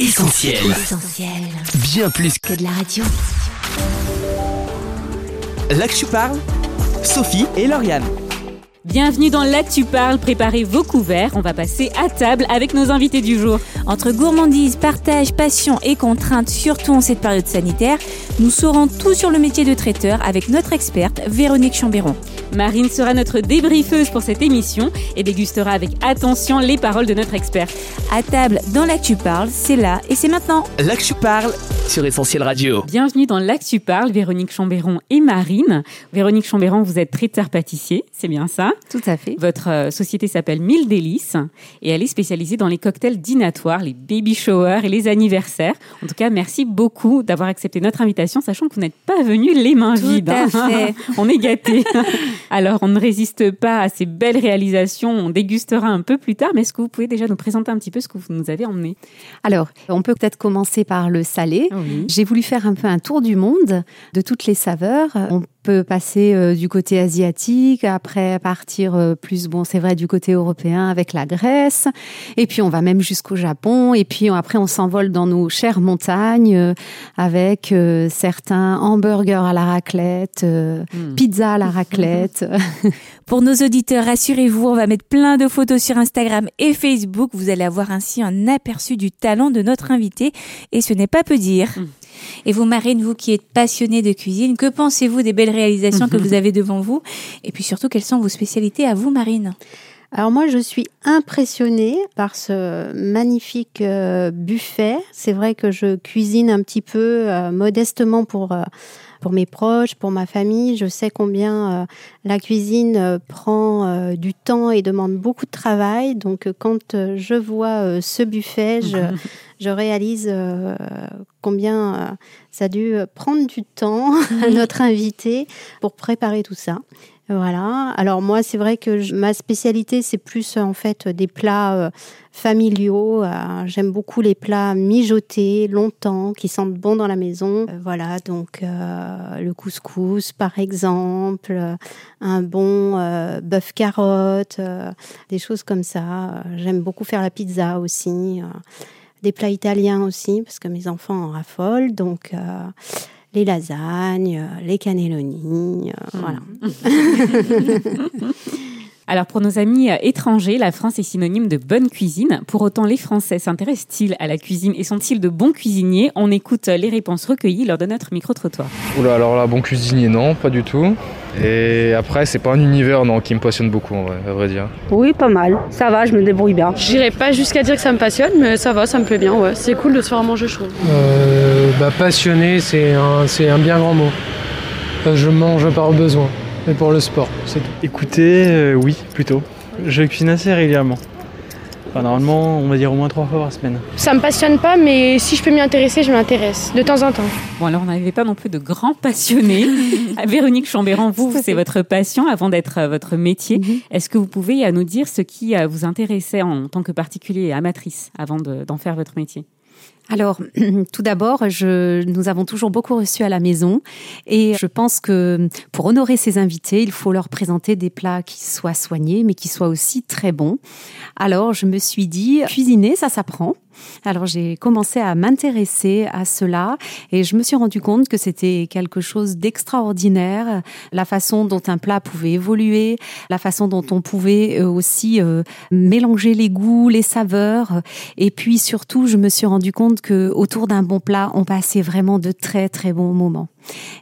Essentiel. Essentiel. Bien plus Que de la radio. que là que tu parles, Sophie et Lauriane. Bienvenue dans Là que tu parles, préparez vos couverts, on va passer à table avec nos invités du jour. Entre gourmandise, partage, passion et contraintes, surtout en cette période sanitaire, nous saurons tout sur le métier de traiteur avec notre experte Véronique Chambéron. Marine sera notre débriefeuse pour cette émission et dégustera avec attention les paroles de notre expert. À table, dans Là que tu parles, c'est là et c'est maintenant. Là que tu parles sur Essentiel Radio. Bienvenue dans Là que tu parles, Véronique Chambéron et Marine. Véronique Chambéron, vous êtes traiteur pâtissier, c'est bien ça? Tout à fait. Votre euh, société s'appelle Mille Délices et elle est spécialisée dans les cocktails dînatoires, les baby showers et les anniversaires. En tout cas, merci beaucoup d'avoir accepté notre invitation, sachant que vous n'êtes pas venu les mains Tout vides. à hein. fait. on est gâtés. Alors, on ne résiste pas à ces belles réalisations. On dégustera un peu plus tard, mais est-ce que vous pouvez déjà nous présenter un petit peu ce que vous nous avez emmené? Alors, on peut peut-être commencer par le salé. Oui. J'ai voulu faire un peu un tour du monde de toutes les saveurs. On peut passer euh, du côté asiatique, après partir euh, plus, bon, c'est vrai, du côté européen avec la Grèce. Et puis, on va même jusqu'au Japon. Et puis, après, on s'envole dans nos chères montagnes euh, avec certains hamburgers à la raclette, euh, Mm. pizza à la raclette. Pour nos auditeurs, rassurez-vous, on va mettre plein de photos sur Instagram et Facebook. Vous allez avoir ainsi un aperçu du talent de notre invité et ce n'est pas peu dire. Mm. Et vous, Marine, vous qui êtes passionnée de cuisine, que pensez-vous des belles réalisations que vous avez devant vous Et puis surtout, quelles sont vos spécialités à vous, Marine Alors moi, je suis impressionnée par ce magnifique euh, buffet. C'est vrai que je cuisine un petit peu euh, modestement pour euh, pour mes proches, pour ma famille. Je sais combien euh, la cuisine euh, prend euh, du temps et demande beaucoup de travail. Donc quand je vois ce buffet, je, je réalise combien ça a dû prendre du temps à notre invité pour préparer tout ça. Voilà. Alors moi, c'est vrai que ma spécialité, c'est plus en fait des plats euh, familiaux. Euh, J'aime beaucoup les plats mijotés longtemps, qui sentent bon dans la maison. Euh, voilà, donc le couscous, par exemple, un bon bœuf carotte, des choses comme ça. J'aime beaucoup faire la pizza aussi. des plats italiens aussi, parce que mes enfants en raffolent. Donc, les lasagnes, euh, les cannelloni, euh, voilà. Alors pour nos amis euh, étrangers, la France est synonyme de bonne cuisine. Pour autant, les Français s'intéressent-ils à la cuisine et sont-ils de bons cuisiniers? On écoute euh, les réponses recueillies lors de notre micro-trottoir. Oula, alors là, bon cuisinier, non, pas du tout. Et après, c'est pas un univers non, qui me passionne beaucoup, en vrai, à vrai dire. Oui, pas mal. Ça va, je me débrouille bien. J'irai pas jusqu'à dire que ça me passionne, mais ça va, ça me plaît bien, ouais. C'est cool de se faire à manger, je trouve. Euh, bah, passionné, c'est un, c'est un bien grand mot. Je mange par besoin, mais pour le sport, c'est tout. Écoutez, euh, oui, plutôt. Je cuisine assez régulièrement. Enfin, normalement, on va dire au moins trois fois par semaine. Ça me passionne pas, mais si je peux m'y intéresser, je m'intéresse, de temps en temps. Bon, alors on n'avait pas non plus de grands passionnés. Véronique Chambéran, vous, c'est votre passion avant d'être euh, votre métier. Mhm. Est-ce que vous pouvez euh, nous dire ce qui vous intéressait en tant que particulier et amatrice avant de- d'en faire votre métier? Alors, tout d'abord, nous avons toujours beaucoup reçu à la maison et je pense que pour honorer ces invités, il faut leur présenter des plats qui soient soignés, mais qui soient aussi très bons. Alors, je me suis dit, cuisiner, ça s'apprend. Alors, j'ai commencé à m'intéresser à cela et je me suis rendu compte que c'était quelque chose d'extraordinaire, la façon dont un plat pouvait évoluer, la façon dont on pouvait euh, aussi euh, mélanger les goûts, les saveurs. Et puis surtout, je me suis rendu compte que autour d'un bon plat, on passait vraiment de très très bons moments.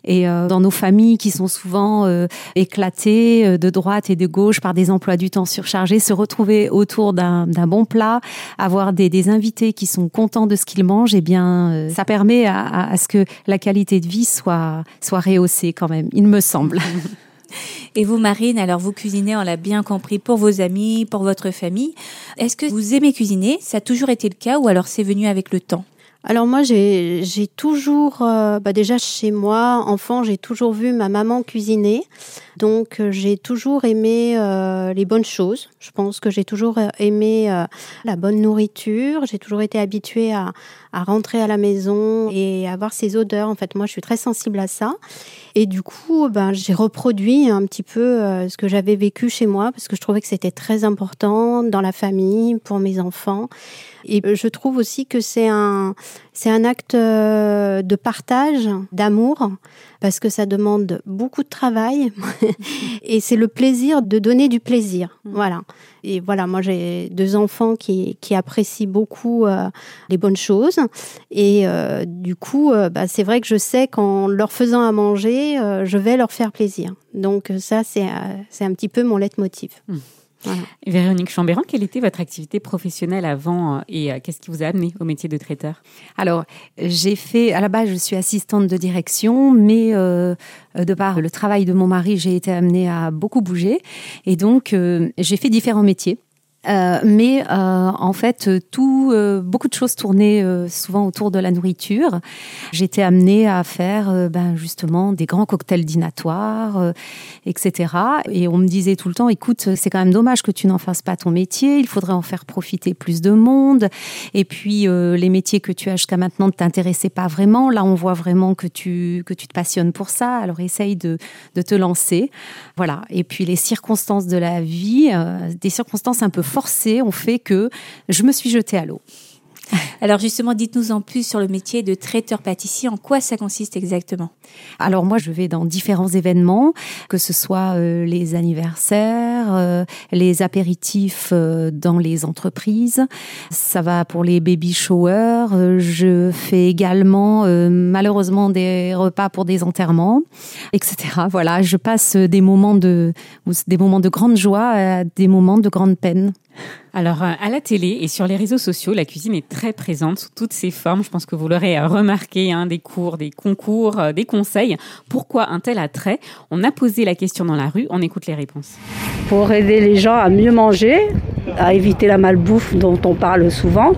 Et euh, dans nos familles qui sont souvent euh, éclatées euh, de droite et de gauche par des emplois du temps surchargés, se retrouver autour d'un bon plat, avoir des, des invités qui sont contents de ce qu'ils mangent, eh bien, euh, ça permet à, à- à ce que la qualité de vie soit soit rehaussée quand même. Il me semble. Et vous, Marine, alors vous cuisinez, on l'a bien compris, pour vos amis, pour votre famille. Est-ce que vous aimez cuisiner? Ça a toujours été le cas ou alors c'est venu avec le temps? Alors moi, j'ai toujours, euh, bah déjà chez moi, enfant, j'ai toujours vu ma maman cuisiner. Donc euh, j'ai toujours aimé euh, les bonnes choses. Je pense que j'ai toujours aimé la bonne nourriture. J'ai toujours été habituée à, rentrer à la maison et avoir ces odeurs. En fait, moi, je suis très sensible à ça. Et du coup, ben, j'ai reproduit un petit peu ce que j'avais vécu chez moi parce que je trouvais que c'était très important dans la famille, pour mes enfants. Et je trouve aussi que c'est un, acte euh, de partage, d'amour, parce que ça demande beaucoup de travail et c'est le plaisir de donner du plaisir. Mm. Voilà. Et voilà, moi j'ai deux enfants qui, qui apprécient beaucoup euh, les bonnes choses et euh, du coup, bah, c'est vrai que je sais qu'en leur faisant à manger, je vais leur faire plaisir. Donc ça, c'est, c'est un petit peu mon leitmotiv. Véronique Chambéran, quelle était votre activité professionnelle avant euh, et euh, qu'est-ce qui vous a amené au métier de traiteur? Alors, j'ai fait, à la base, je suis assistante de direction, mais euh, de par le travail de mon mari, j'ai été amenée à beaucoup bouger. Et donc, j'ai fait différents métiers. Euh, mais euh, en fait, euh, beaucoup de choses tournaient souvent autour de la nourriture. J'étais amenée à faire ben, justement des grands cocktails dînatoires, etc. Et on me disait tout le temps, écoute, c'est quand même dommage que tu n'en fasses pas ton métier, il faudrait en faire profiter plus de monde. Et puis, les métiers que tu as jusqu'à maintenant ne t'intéressaient pas vraiment. Là, on voit vraiment que tu, que tu te passionnes pour ça, alors essaye de, de te lancer. Voilà. Et puis, les circonstances de la vie, des circonstances un peu forcé ont fait que je me suis jetée à l'eau. Alors justement, dites-nous en plus sur le métier de traiteur pâtissier. En quoi ça consiste exactement? Alors moi, je vais dans différents événements, que ce soit euh, les anniversaires, euh, les apéritifs euh, dans les entreprises. Ça va pour les baby showers. je fais également malheureusement des repas pour des enterrements, etc. Voilà, je passe des moments de des moments de grande joie à des moments de grande peine. Alors, euh, à la télé et sur les réseaux sociaux, la cuisine est très présente sous toutes ses formes. Je pense que vous l'aurez euh, remarqué, hein, des cours, des concours, euh, des conseils. Pourquoi un tel attrait? On a posé la question dans la rue, on écoute les réponses. Pour aider les gens à mieux manger, à éviter la malbouffe dont on parle souvent,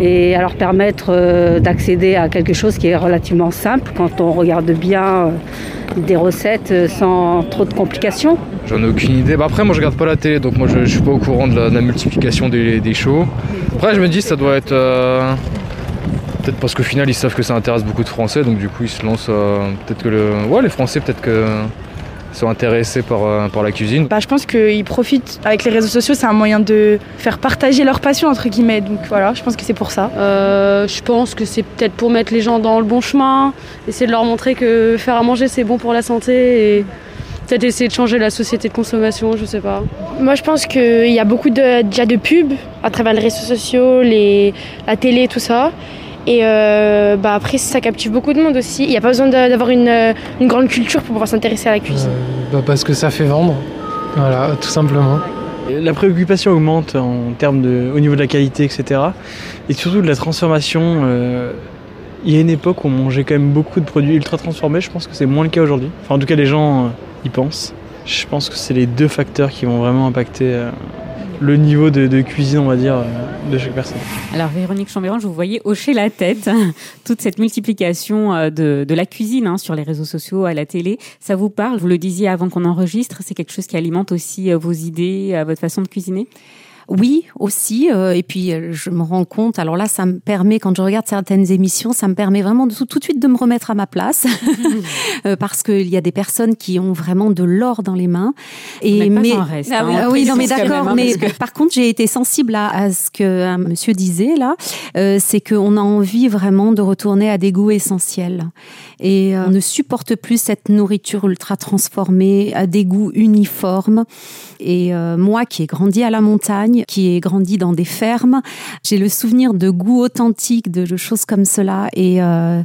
et à leur permettre d'accéder à quelque chose qui est relativement simple quand on regarde bien des recettes sans trop de complications. J'en ai aucune idée. Bah après, moi je regarde pas la télé, donc moi je, suis pas au courant de la, multiplication des, shows. Après, je me dis, ça doit être. Euh, peut-être parce qu'au final, ils savent que ça intéresse beaucoup de Français, donc du coup, ils se lancent. Euh, peut-être que le. Ouais, les Français, peut-être que sont intéressés par, euh, par la cuisine bah, Je pense qu'ils profitent avec les réseaux sociaux, c'est un moyen de faire partager leur passion entre guillemets. Donc voilà, je pense que c'est pour ça. je pense que c'est peut-être pour mettre les gens dans le bon chemin, essayer de leur montrer que faire à manger c'est bon pour la santé et peut-être essayer de changer la société de consommation, je sais pas. Moi, je pense qu'il y a beaucoup de, déjà de pubs à travers les réseaux sociaux, les, la télé, tout ça. Et euh, bah après, ça captive beaucoup de monde aussi. Il n'y a pas besoin d'avoir une, une, grande culture pour pouvoir s'intéresser à la cuisine. Euh, bah parce que ça fait vendre, voilà, tout simplement. La préoccupation augmente en termes de, au niveau de la qualité, etc. Et surtout de la transformation. Euh, il y a une époque où on mangeait quand même beaucoup de produits ultra transformés. Je pense que c'est moins le cas aujourd'hui. Enfin, en tout cas, les gens y pensent. Je pense que c'est les deux facteurs qui vont vraiment impacter euh, le niveau de, cuisine, on va dire, euh, de chaque personne. Alors Véronique Chambéran, je vous voyais hocher la tête. Toute cette multiplication euh, de, la cuisine hein, sur les réseaux sociaux, à la télé, ça vous parle? Vous le disiez avant qu'on enregistre, c'est quelque chose qui alimente aussi vos idées, votre façon de cuisiner? Oui, aussi. Euh, et puis, euh, je me rends compte, alors là, ça me permet, quand je regarde certaines émissions, ça me permet vraiment de, tout, de suite de me remettre à ma place. Euh, parce qu'il y a des personnes qui ont vraiment de l'or dans les mains. Et, mais, reste, ah hein. oui, non, mais d'accord. Hein, mais par contre, j'ai été sensible à, ce que monsieur disait là. c'est qu'on a envie vraiment de retourner à des goûts essentiels. Et on ne supporte plus cette nourriture ultra transformée, à des goûts uniformes. Et moi qui ai grandi à la montagne, qui est grandi dans des fermes. J'ai le souvenir de goûts authentiques, de choses comme cela. Et euh,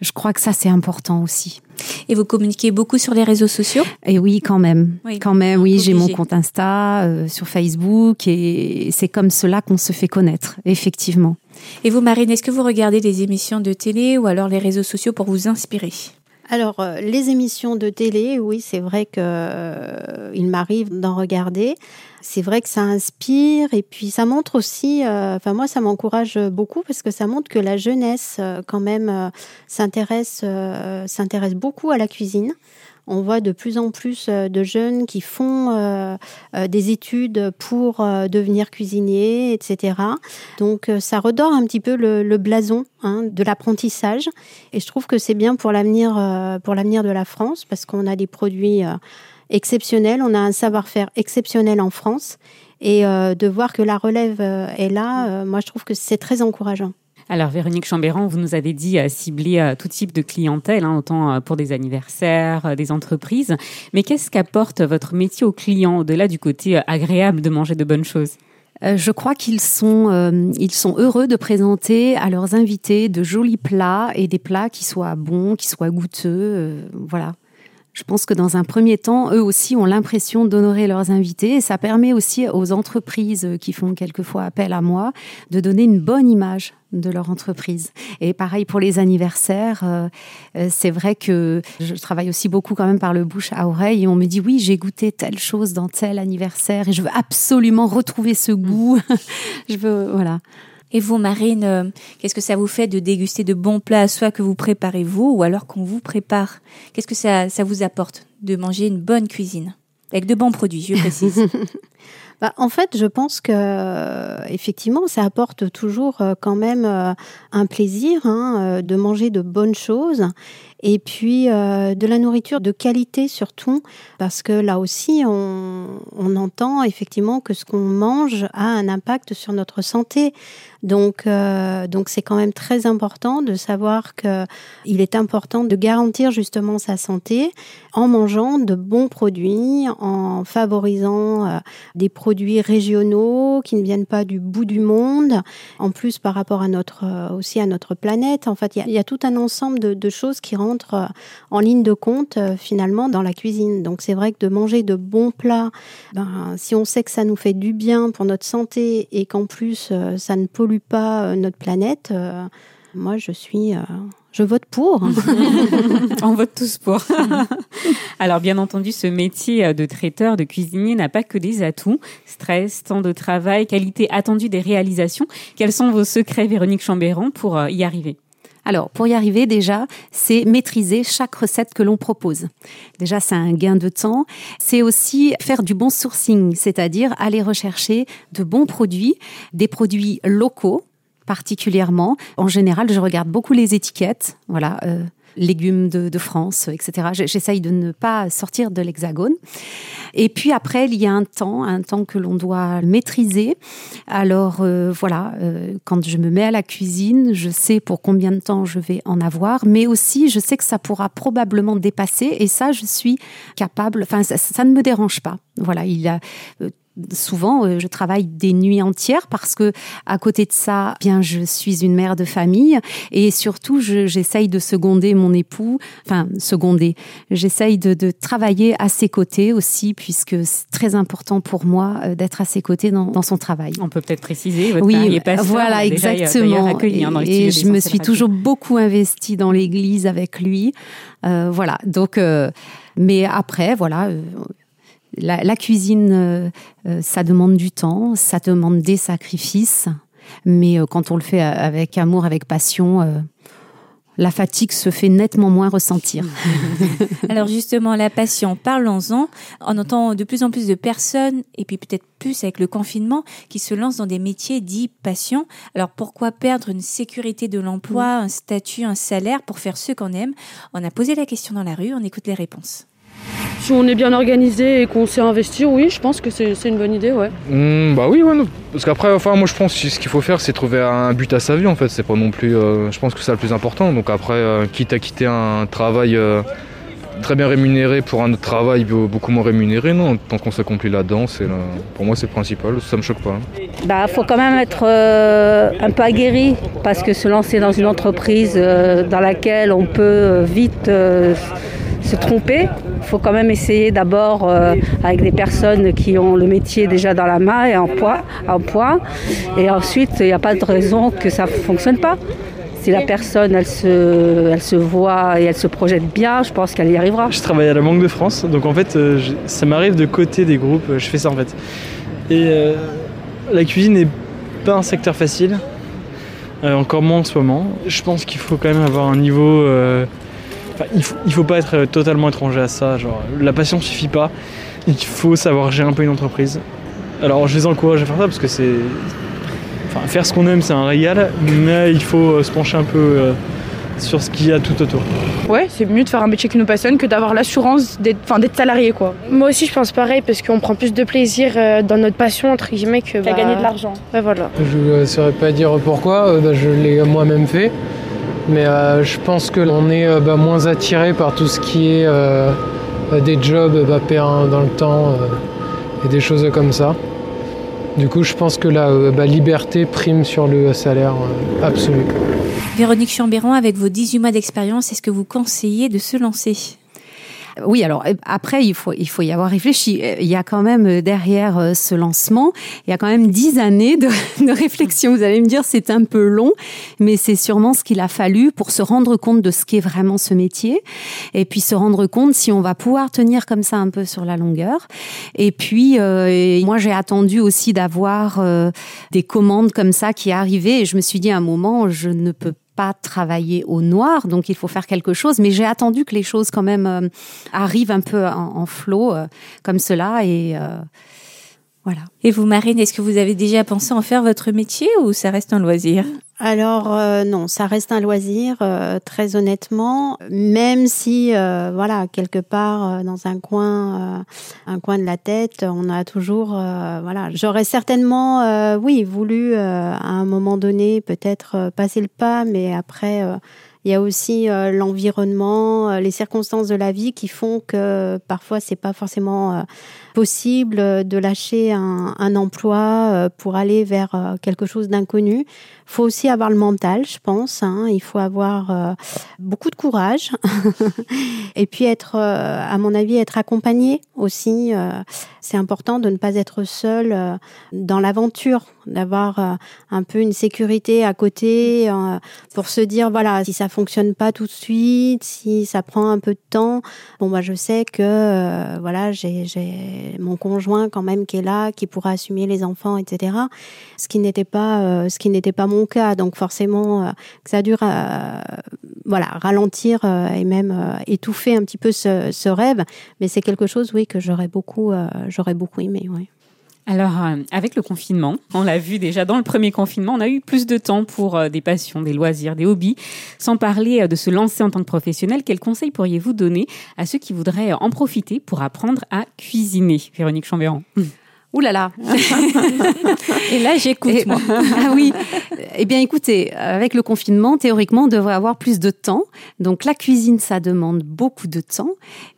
je crois que ça, c'est important aussi. Et vous communiquez beaucoup sur les réseaux sociaux? Et oui, quand même. quand même, oui, j'ai mon compte Insta, euh, sur Facebook, et c'est comme cela qu'on se fait connaître, effectivement. Et vous, Marine, est-ce que vous regardez des émissions de télé ou alors les réseaux sociaux pour vous inspirer? Alors, euh, les émissions de télé, oui, c'est vrai que euh, m'arrive d'en regarder. C'est vrai que ça inspire et puis ça montre aussi, euh, enfin moi ça m'encourage beaucoup parce que ça montre que la jeunesse quand même s'intéresse beaucoup à la cuisine. On voit de plus en plus euh, de jeunes qui font euh, euh, des études pour devenir cuisiniers, etc. Donc ça redore un petit peu le, blason hein, de l'apprentissage. Et je trouve que c'est bien pour l'avenir pour l'avenir de la France parce qu'on a des produits exceptionnels, on a un savoir-faire exceptionnel en France. Et de voir que la relève est là, moi je trouve que c'est très encourageant. Alors Véronique Chambéran, vous nous avez dit euh, cibler euh, tout type de clientèle, hein, autant euh, pour des anniversaires, des entreprises. Mais qu'est-ce qu'apporte votre métier aux clients au-delà du côté agréable de manger de bonnes choses? Je crois qu'ils sont, heureux de présenter à leurs invités de jolis plats et des plats qui soient bons, qui soient goûteux. voilà. Je pense que dans un premier temps, eux aussi ont l'impression d'honorer leurs invités et ça permet aussi aux entreprises qui font quelquefois appel à moi de donner une bonne image de leur entreprise. Et pareil pour les anniversaires, euh, euh, c'est vrai que je travaille aussi beaucoup quand même par le bouche à oreille et on me dit oui, j'ai goûté telle chose dans tel anniversaire et je veux absolument retrouver ce goût. je veux, voilà. Et vous, Marine, euh, qu'est-ce que ça vous fait de déguster de bons plats, soit que vous préparez vous, ou alors qu'on vous prépare? Qu'est-ce que ça, ça vous apporte de manger une bonne cuisine? Avec de bons produits, je précise. Bah, en fait, je pense que effectivement, ça apporte toujours euh, quand même euh, un plaisir hein, de manger de bonnes choses et puis de la nourriture de qualité surtout, parce que là aussi, on, entend effectivement que ce qu'on mange a un impact sur notre santé. Donc, euh, donc c'est quand même très important de savoir que il est important de garantir justement sa santé en mangeant de bons produits, en favorisant euh, des produits régionaux qui ne viennent pas du bout du monde. En plus, par rapport à notre euh, aussi à notre planète, en fait, il y a, tout un ensemble de, de, choses qui rentrent en ligne de compte finalement dans la cuisine. Donc, c'est vrai que de manger de bons plats, ben, si on sait que ça nous fait du bien pour notre santé et qu'en plus ça ne pollue pas euh, notre planète, euh, moi je suis, euh, je vote pour. On vote tous pour. Alors bien entendu, ce métier de traiteur, de cuisinier n'a pas que des atouts. Stress, temps de travail, qualité attendue des réalisations. Quels sont vos secrets, Véronique Chambéran, pour y arriver? Alors, pour y arriver, déjà, c'est maîtriser chaque recette que l'on propose. Déjà, c'est un gain de temps. C'est aussi faire du bon sourcing, c'est-à-dire aller rechercher de bons produits, des produits locaux particulièrement. En général, je regarde beaucoup les étiquettes. Voilà. Euh, légumes de, France, etc. J'essaye de ne pas sortir de l'hexagone. Et puis après, il y a un temps, un temps que l'on doit maîtriser. Alors euh, voilà, euh, quand je me mets à la cuisine, je sais pour combien de temps je vais en avoir, mais aussi je sais que ça pourra probablement dépasser. Et ça, je suis capable. Enfin, ça, ne me dérange pas. Voilà, il a euh, souvent euh, je travaille des nuits entières parce que à côté de ça bien je suis une mère de famille et surtout j'essaye de seconder mon époux enfin seconder. J'essaye de, de, travailler à ses côtés aussi puisque c'est très important pour moi euh, d'être à ses côtés dans, dans, son travail. On peut peut-être préciser votre oui voilà euh, exactement. hein, et, je me suis toujours beaucoup investie dans l'église avec lui. Euh, voilà. Donc mais après voilà la, cuisine, euh, euh, ça demande du temps, ça demande des sacrifices, mais euh, quand on le fait avec amour, avec passion, la fatigue se fait nettement moins ressentir. Alors justement, la passion, parlons-en. On entend de plus en plus de personnes, et puis peut-être plus avec le confinement, qui se lancent dans des métiers dits passion. Alors pourquoi perdre une sécurité de l'emploi, un statut, un salaire pour faire ce qu'on aime? On a posé la question dans la rue, on écoute les réponses. Si on est bien organisé et qu'on sait investir, oui, je pense que c'est une bonne idée, ouais. Mmh, bah oui, ouais, parce qu'après, enfin, moi je pense que ce qu'il faut faire, c'est trouver un but à sa vie en fait. C'est pas non plus, euh, je pense que c'est le plus important. Donc après, euh, quitte à quitter un travail euh, très bien rémunéré pour un autre travail beaucoup moins rémunéré, non. Tant qu'on s'accomplit là-dedans, c'est pour moi c'est le principal. Ça me choque pas. Bah, faut quand même être un peu aguerri parce que se lancer dans une entreprise dans laquelle on peut vite se tromper. Il faut quand même essayer d'abord euh, avec des personnes qui ont le métier déjà dans la main et en poids, en. Et ensuite, il n'y a pas de raison que ça ne fonctionne pas. Si la personne, elle se, elle se voit et elle se projette bien, je pense qu'elle y arrivera. Je travaille à la Banque de France, donc en fait, euh, ça m'arrive de côté des groupes, euh, je fais ça en fait. Et la cuisine n'est pas un secteur facile, encore moins en ce moment. Je pense qu'il faut quand même avoir un niveau. Enfin, il, faut, il faut pas être euh, totalement étranger à ça. Genre, la passion suffit pas. Il faut savoir gérer un peu une entreprise. Alors, je les encourage à faire ça parce que c'est. Enfin, faire ce qu'on aime, c'est un régal, mais il faut euh, se pencher un peu euh, sur ce qu'il y a tout autour. Ouais, c'est mieux de faire un métier qui nous passionne que d'avoir l'assurance d'être enfin, d'être salarié quoi. Moi aussi, je pense pareil parce qu'on prend plus de plaisir euh, dans notre passion, entre guillemets, que Qu'à bah, gagner de l'argent. Ouais, voilà. Je ne saurais pas dire pourquoi, euh, bah, je l'ai moi-même fait. Mais euh, je pense qu'on est euh, bah, moins attiré par tout ce qui est euh, des jobs bah, dans le temps et des choses comme ça. Du coup, je pense que la bah, liberté prime sur le salaire absolu. Véronique Chambéran, avec vos 18 mois d'expérience, est-ce que vous conseillez de se lancer? Oui, alors euh, après, il faut, il faut y avoir réfléchi. Euh, Il y a quand même euh, derrière ce lancement, il y a quand même dix années de, réflexion. Vous allez me dire, c'est un peu long, mais c'est sûrement ce qu'il a fallu pour se rendre compte de ce qu'est vraiment ce métier, et puis se rendre compte si on va pouvoir tenir comme ça un peu sur la longueur. Et puis, euh, moi, j'ai attendu aussi d'avoir euh, des commandes comme ça qui arrivaient, et je me suis dit à un moment, je ne peux pas travailler au noir, donc il faut faire quelque chose. Mais j'ai attendu que les choses quand même euh, arrivent un peu en, flot euh, comme cela et euh, voilà. Et vous, Marine, est-ce que vous avez déjà pensé en faire votre métier ou ça reste un loisir? Alors euh, non, ça reste un loisir, euh, très honnêtement. Même si, euh, voilà, quelque part euh, dans un coin, euh, un coin de la tête, on a toujours, euh, voilà. J'aurais certainement, oui, voulu à un moment donné peut-être passer le pas, mais après. il y a aussi l'environnement, les circonstances de la vie qui font que parfois c'est pas forcément possible de lâcher un, un emploi euh, pour aller vers euh, quelque chose d'inconnu. faut aussi avoir le mental, je pense. hein. Il faut avoir euh, beaucoup de courage et puis être, à mon avis, être accompagné aussi. c'est important de ne pas être seul dans l'aventure, d'avoir un peu une sécurité à côté pour se dire voilà si ça fonctionne pas tout de suite, si ça prend un peu de temps, bon bah je sais que voilà j'ai mon conjoint quand même qui est là, qui pourra assumer les enfants, etc. Ce qui n'était pas euh, ce qui n'était pas mon cas, donc forcément euh, ça dure voilà ralentir euh, et même euh, étouffer un petit peu ce, ce rêve, mais c'est quelque chose oui que j'aurais beaucoup euh, j'aurais beaucoup aimé oui. Alors, euh, avec le confinement, on l'a vu déjà dans le premier confinement, on a eu plus de temps pour euh, des passions, des loisirs, des hobbies. Sans parler euh, de se lancer en tant que professionnel, quels conseils pourriez-vous donner à ceux qui voudraient en profiter pour apprendre à cuisiner? Véronique Chambéran. Ouh là là Et là, j'écoute, moi. ah oui. Eh bien, écoutez, avec le confinement, théoriquement, on devrait avoir plus de temps. Donc, la cuisine, ça demande beaucoup de temps.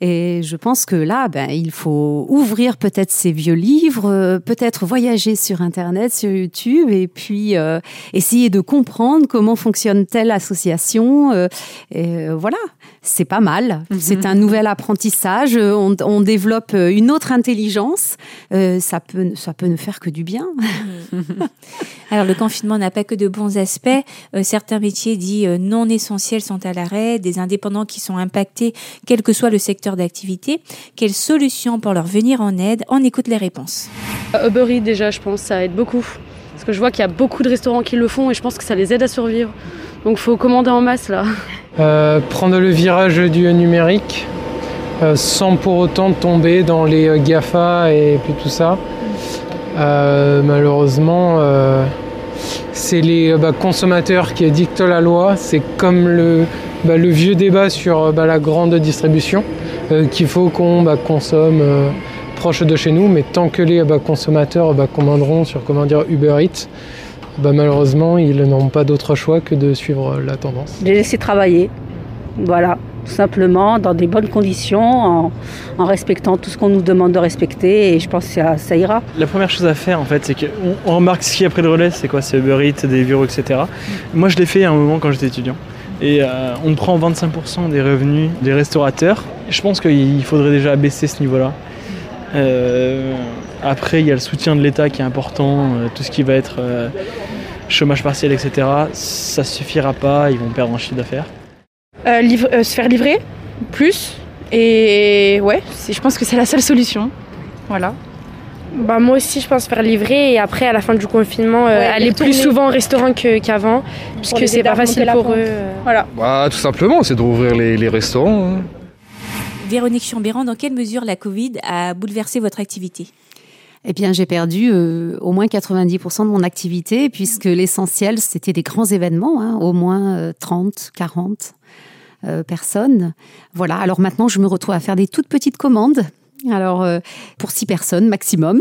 Et je pense que là, ben, il faut ouvrir peut-être ses vieux livres, euh, peut-être voyager sur Internet, sur YouTube, et puis euh, essayer de comprendre comment fonctionne telle association. euh, et, euh, voilà, c'est pas mal. C'est un nouvel apprentissage. Euh, On, on développe euh, une autre intelligence. Euh, ça peut, ça peut ne faire que du bien. Alors, le confinement n'a pas que de bons aspects. Euh, certains métiers dits euh, non essentiels sont à l'arrêt, des indépendants qui sont impactés, quel que soit le secteur d'activité. Quelles solutions pour leur venir en aide? On écoute les réponses. Uber Eats déjà, je pense, ça aide beaucoup. Parce que je vois qu'il y a beaucoup de restaurants qui le font et je pense que ça les aide à survivre. Donc faut commander en masse là. Euh, prendre le virage du numérique euh, sans pour autant tomber dans les euh, GAFA et puis tout ça. Malheureusement, c'est les bah, consommateurs qui dictent la loi. C'est comme le, bah, vieux débat sur bah, la grande distribution, qu'il faut qu'on consomme proche de chez nous, mais tant que les consommateurs commanderont sur comment dire, Uber Eats, bah, malheureusement, ils n'ont pas d'autre choix que de suivre la tendance. Les laisser travailler. Voilà, tout simplement, dans des bonnes conditions, en, en respectant tout ce qu'on nous demande de respecter, et je pense que ça, ça ira. La première chose à faire en fait, c'est qu'on on remarque ce qui a pris le relais, c'est quoi C'est Uber Eats, des bureaux, etc. Moi je l'ai fait à un moment quand j'étais étudiant. Et euh, on prend 25% des revenus des restaurateurs. Je pense qu'il faudrait déjà baisser ce niveau-là. Euh, après, il y a le soutien de l'État qui est important, euh, tout ce qui va être euh, chômage partiel, etc., ça suffira pas, ils vont perdre en chiffre d'affaires euh, euh, Se faire livrer, plus. Et ouais, je pense que c'est la seule solution. Voilà. Bah moi aussi je pense faire livrer et après à la fin du confinement euh, aller plus souvent au restaurant qu'avant puisque c'est pas facile pour eux. Voilà. Bah, tout simplement c'est de rouvrir les, restaurants. Hein. Véronique Chambéran, dans quelle mesure la Covid a bouleversé votre activité? Eh bien, j'ai perdu euh, au moins 90% de mon activité, puisque l'essentiel, c'était des grands événements, hein, au moins 30, 40 euh, personnes. Voilà, alors maintenant, je me retrouve à faire des toutes petites commandes. Alors, euh, pour six personnes maximum.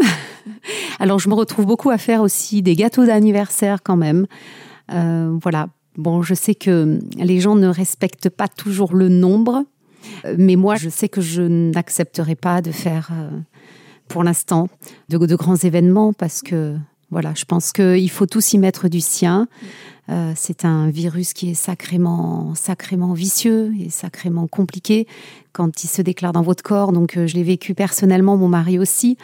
alors, je me retrouve beaucoup à faire aussi des gâteaux d'anniversaire quand même. voilà. Bon, je sais que les gens ne respectent pas toujours le nombre, mais moi, je sais que je n'accepterai pas de faire pour l'instant de, grands événements parce que voilà, je pense qu'il faut tous y mettre du sien. Euh, c'est un virus qui est sacrément, sacrément vicieux et sacrément compliqué quand il se déclare dans votre corps. Donc, euh, je l'ai vécu personnellement, mon mari aussi.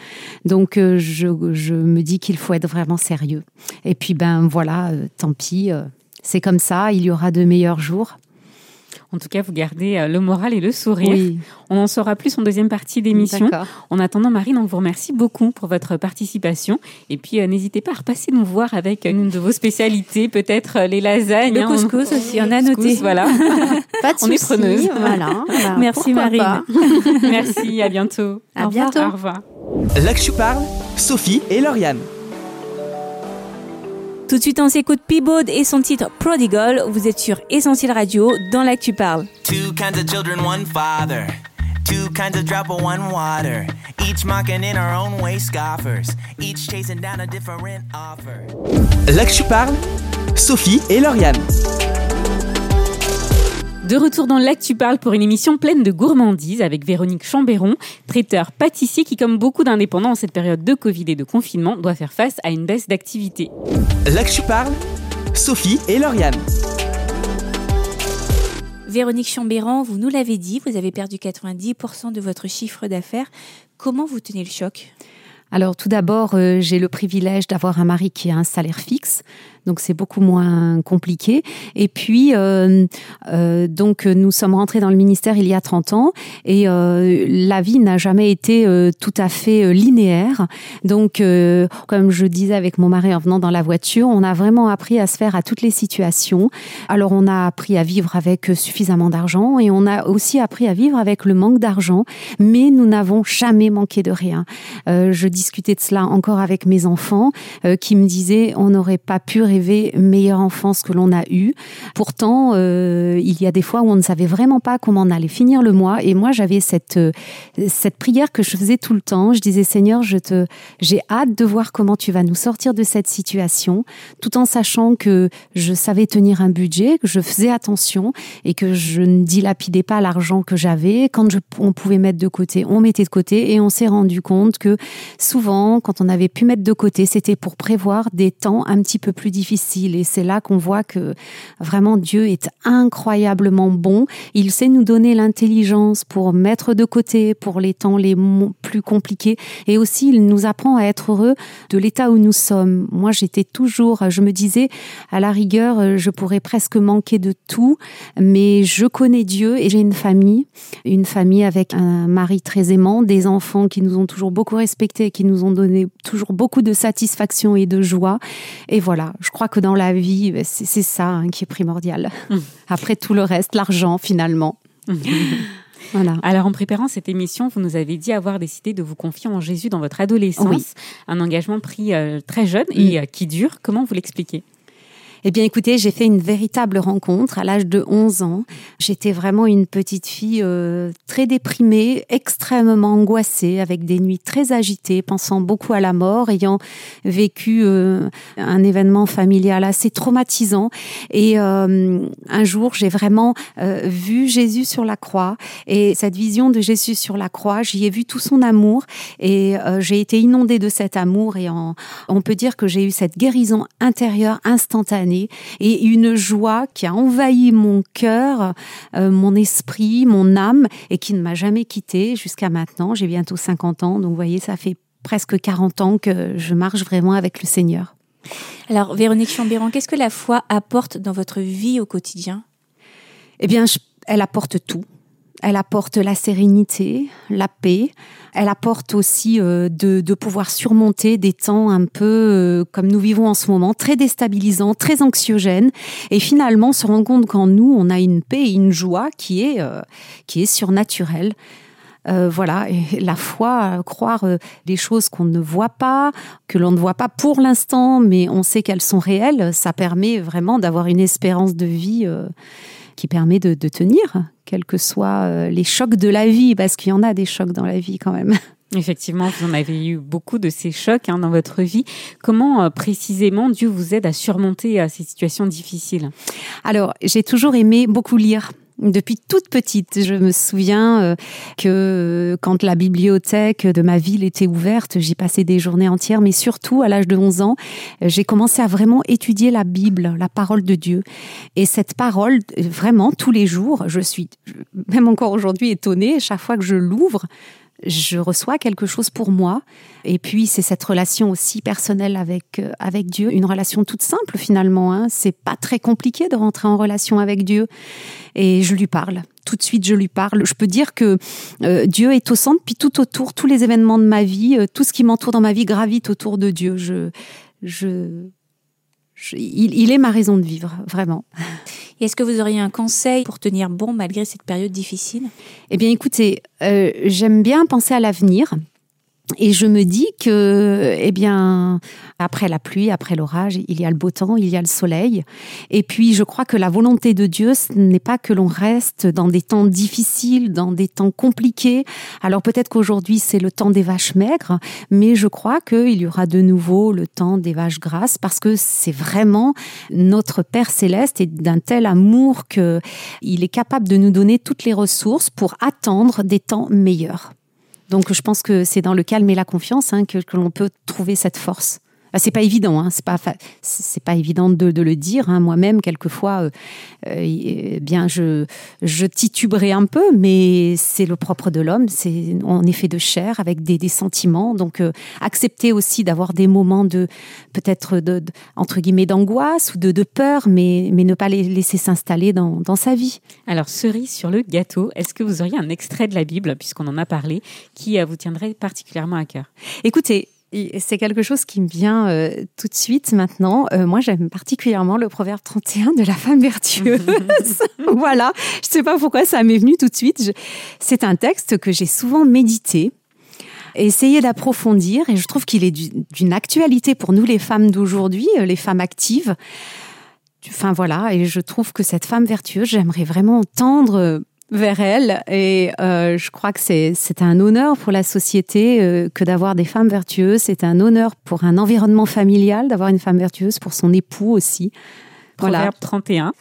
Donc, euh, je, je, me dis qu'il faut être vraiment sérieux. Et puis, ben voilà, tant pis, c'est comme ça. Il y aura de meilleurs jours. En tout cas, vous gardez euh, le moral et le sourire. On en saura plus en deuxième partie d'émission. En attendant, Marine, on vous remercie beaucoup pour votre participation. Et puis, euh, n'hésitez pas à repasser nous voir avec une de vos spécialités, peut-être euh, les lasagnes. Le hein. couscous aussi, on a noté. Voilà. Pas de on est preneuse. Voilà. Bah, Merci Marine. Merci, à bientôt. À bientôt. Au revoir. Là que je parle, Sophie et Lauriane. Tout de suite, on s'écoute Peabod et son titre Prodigal. Vous êtes sur Essentiel Radio, dans l'actu parle. Two kinds of children, one father. Two kinds of drop of one water. Each mocking in our own way scoffers. Each chasing down a different offer. L'actu parle, Sophie et Lauriane. De retour dans l'actu parle pour une émission pleine de gourmandises avec Véronique Chambéron, traiteur pâtissier qui, comme beaucoup d'indépendants en cette période de Covid et de confinement, doit faire face à une baisse d'activité. L'actu parle, Sophie et Lauriane. Véronique Chambéran, vous nous l'avez dit, vous avez perdu 90% de votre chiffre d'affaires. Comment vous tenez le choc? Alors tout d'abord, euh, j'ai le privilège d'avoir un mari qui a un salaire fixe, donc c'est beaucoup moins compliqué. Et puis, euh, euh, donc nous sommes rentrés dans le ministère il y a 30 ans et euh, la vie n'a jamais été tout à fait linéaire. Donc, comme je disais avec mon mari en venant dans la voiture, on a vraiment appris à se faire à toutes les situations. Alors, on a appris à vivre avec suffisamment d'argent et on a aussi appris à vivre avec le manque d'argent, mais nous n'avons jamais manqué de rien. je discutais de cela encore avec mes enfants qui me disaient on n'aurait pas pu meilleure enfance que l'on a eue. Pourtant, euh, il y a des fois où on ne savait vraiment pas comment on allait finir le mois. Et moi, j'avais cette euh, cette prière que je faisais tout le temps. Je disais Seigneur, je te, j'ai hâte de voir comment tu vas nous sortir de cette situation, tout en sachant que je savais tenir un budget, que je faisais attention et que je ne dilapidais pas l'argent que j'avais. Quand on pouvait mettre de côté, on mettait de côté. Et on s'est rendu compte que souvent, quand on avait pu mettre de côté, c'était pour prévoir des temps un petit peu plus difficiles difficile. Et c'est là qu'on voit que vraiment Dieu est incroyablement bon. Il sait nous donner l'intelligence pour mettre de côté pour les temps les plus compliqués. Et aussi, il nous apprend à être heureux de l'état où nous sommes. Moi, j'étais toujours, je me disais, à la rigueur, je pourrais presque manquer de tout, mais je connais Dieu et j'ai une famille, une famille avec un mari très aimant, des enfants qui nous ont toujours beaucoup respectés, qui nous ont donné toujours beaucoup de satisfaction et de joie. Et voilà, je crois que dans la vie, ben, c'est ça hein, qui est primordial. Mmh. Après tout le reste, l'argent finalement. Mmh. Voilà. Alors, en préparant cette émission, vous nous avez dit avoir décidé de vous confier en Jésus dans votre adolescence, un engagement pris euh, très jeune et mmh. euh, qui dure. Comment vous l'expliquez? Eh bien, écoutez, j'ai fait une véritable rencontre à l'âge de 11 ans. J'étais vraiment une petite fille euh, très déprimée, extrêmement angoissée, avec des nuits très agitées, pensant beaucoup à la mort, ayant vécu euh, un événement familial assez traumatisant. Et euh, un jour, j'ai vraiment vu Jésus sur la croix. Et cette vision de Jésus sur la croix, j'y ai vu tout son amour. Et j'ai été inondée de cet amour. Et on peut dire que j'ai eu cette guérison intérieure instantanée et une joie qui a envahi mon cœur, euh, mon esprit, mon âme et qui ne m'a jamais quitté jusqu'à maintenant. J'ai bientôt 50 ans, donc vous voyez, ça fait presque 40 ans que je marche vraiment avec le Seigneur. Alors, Véronique Chambéran, qu'est-ce que la foi apporte dans votre vie au quotidien? Eh bien, elle apporte tout. Elle apporte la sérénité, la paix. Elle apporte aussi euh, de, pouvoir surmonter des temps un peu euh, comme nous vivons en ce moment, très déstabilisants, très anxiogènes. Et finalement, se rend compte qu'en nous, on a une paix et une joie qui est, euh, qui est surnaturelle. voilà, et la foi, croire des choses qu'on ne voit pas, que l'on ne voit pas pour l'instant, mais on sait qu'elles sont réelles, ça permet vraiment d'avoir une espérance de vie qui permet de, tenir, quels que soient euh, les chocs de la vie, parce qu'il y en a des chocs dans la vie quand même. Effectivement, vous en avez eu beaucoup de ces chocs hein, dans votre vie. Comment euh, précisément Dieu vous aide à surmonter euh, ces situations difficiles? Alors, j'ai toujours aimé beaucoup lire. Depuis toute petite, je me souviens euh, que quand la bibliothèque de ma ville était ouverte, j'y passais des journées entières, mais surtout à l'âge de 11 ans, j'ai commencé à vraiment étudier la Bible, la parole de Dieu. Et cette parole, vraiment, tous les jours, je suis même encore aujourd'hui étonnée, chaque fois que je l'ouvre, je reçois quelque chose pour moi. Et puis c'est cette relation aussi personnelle avec euh, avec Dieu, une relation toute simple finalement. Hein. C'est pas très compliqué de rentrer en relation avec Dieu. Et je lui parle. Tout de suite, je lui parle. Je peux dire que euh, Dieu est au centre, puis tout autour, tous les événements de ma vie, euh, tout ce qui m'entoure dans ma vie gravite autour de Dieu. Je, je, il, il est ma raison de vivre, vraiment. Est-ce que vous auriez un conseil pour tenir bon malgré cette période difficile? Eh bien, écoutez, euh, j'aime bien penser à l'avenir. Et je me dis que, eh bien, après la pluie, après l'orage, il y a le beau temps, il y a le soleil. Et puis, je crois que la volonté de Dieu, ce n'est pas que l'on reste dans des temps difficiles, dans des temps compliqués. Alors peut-être qu'aujourd'hui, c'est le temps des vaches maigres, mais je crois qu'il y aura de nouveau le temps des vaches grasses parce que c'est vraiment notre Père céleste et d'un tel amour qu'il est capable de nous donner toutes les ressources pour attendre des temps meilleurs. Donc je pense que c'est dans le calme et la confiance hein, que, que l'on peut trouver cette force. Ah, c'est pas évident, hein, c'est pas c'est pas évident de, de le dire. Hein. Moi-même, quelquefois, euh, euh, bien je je tituberai un peu, mais c'est le propre de l'homme. C'est on est fait de chair avec des, des sentiments. Donc euh, accepter aussi d'avoir des moments de peut-être de, entre guillemets d'angoisse ou de, de peur, mais mais ne pas les laisser s'installer dans dans sa vie. Alors cerise sur le gâteau, est-ce que vous auriez un extrait de la Bible, puisqu'on en a parlé, qui vous tiendrait particulièrement à cœur? Écoutez, c'est quelque chose qui me vient euh, tout de suite maintenant. Euh, moi, j'aime particulièrement le proverbe 31 de la femme vertueuse. voilà, je ne sais pas pourquoi ça m'est venu tout de suite. C'est un texte que j'ai souvent médité, essayé d'approfondir, et je trouve qu'il est d'une actualité pour nous les femmes d'aujourd'hui, euh, les femmes actives. Enfin voilà, et je trouve que cette femme vertueuse, j'aimerais vraiment entendre vers elle. Et euh, je crois que c'est un honneur pour la société euh, que d'avoir des femmes vertueuses. C'est un honneur pour un environnement familial d'avoir une femme vertueuse, pour son époux aussi. Proverbe 31,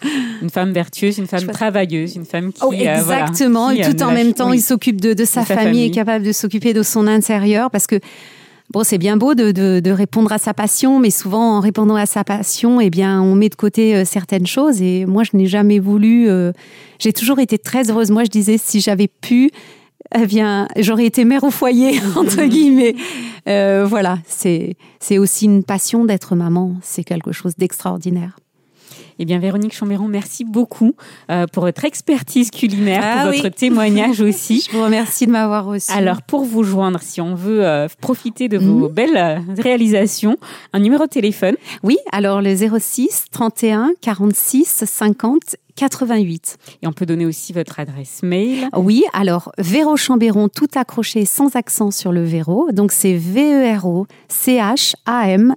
une femme vertueuse, une femme travailleuse, une femme qui... Oh, exactement, euh, et tout en même temps, il s'occupe de, de, sa, famille, famille, est capable de s'occuper de son intérieur, parce que Bon, c'est bien beau de, de, de, répondre à sa passion, mais souvent en répondant à sa passion, eh bien, on met de côté euh, certaines choses. Et moi, je n'ai jamais voulu. Euh, j'ai toujours été très heureuse. Moi, je disais si j'avais pu, eh bien, j'aurais été mère au foyer entre guillemets. Euh, voilà, c'est c'est aussi une passion d'être maman. C'est quelque chose d'extraordinaire. Eh bien, Véronique Chambéron, merci beaucoup euh, pour votre expertise culinaire, pour ah votre témoignage aussi. Je vous remercie de m'avoir reçu. Alors, pour vous joindre, si on veut euh, profiter de vos mhm. belles euh, réalisations, un numéro de téléphone. Oui, alors le 06 31 46 50 88. Et on peut donner aussi votre adresse mail. Oui, alors Véro Chambéron, tout accroché sans accent sur le Véro. Donc c'est V-E-R-O C-H-A-M-B-E-Y-R-O-N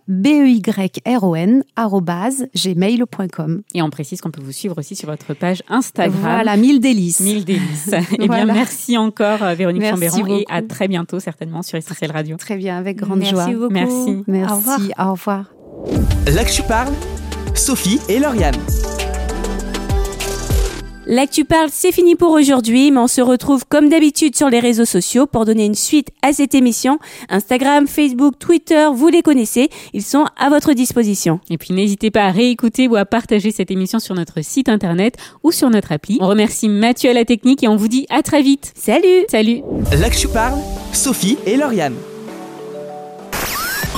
gmail.com. Et on précise qu'on peut vous suivre aussi sur votre page Instagram. Voilà, mille délices. Mille délices. Eh bien, merci encore euh, Véronique Chambéron et à très bientôt certainement sur Essentiel Radio. Très bien, avec grande joie. Beaucoup. Merci. Merci. Au revoir. Là que tu parles, Sophie et Lauriane. L'actu parle, c'est fini pour aujourd'hui, mais on se retrouve comme d'habitude sur les réseaux sociaux pour donner une suite à cette émission. Instagram, Facebook, Twitter, vous les connaissez, ils sont à votre disposition. Et puis n'hésitez pas à réécouter ou à partager cette émission sur notre site internet ou sur notre appli. On remercie Mathieu à la technique et on vous dit à très vite. Salut Salut L'actu parle, Sophie et Lauriane.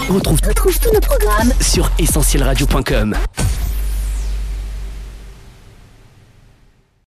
retrouve, retrouve tous nos programmes sur essentielradio.com.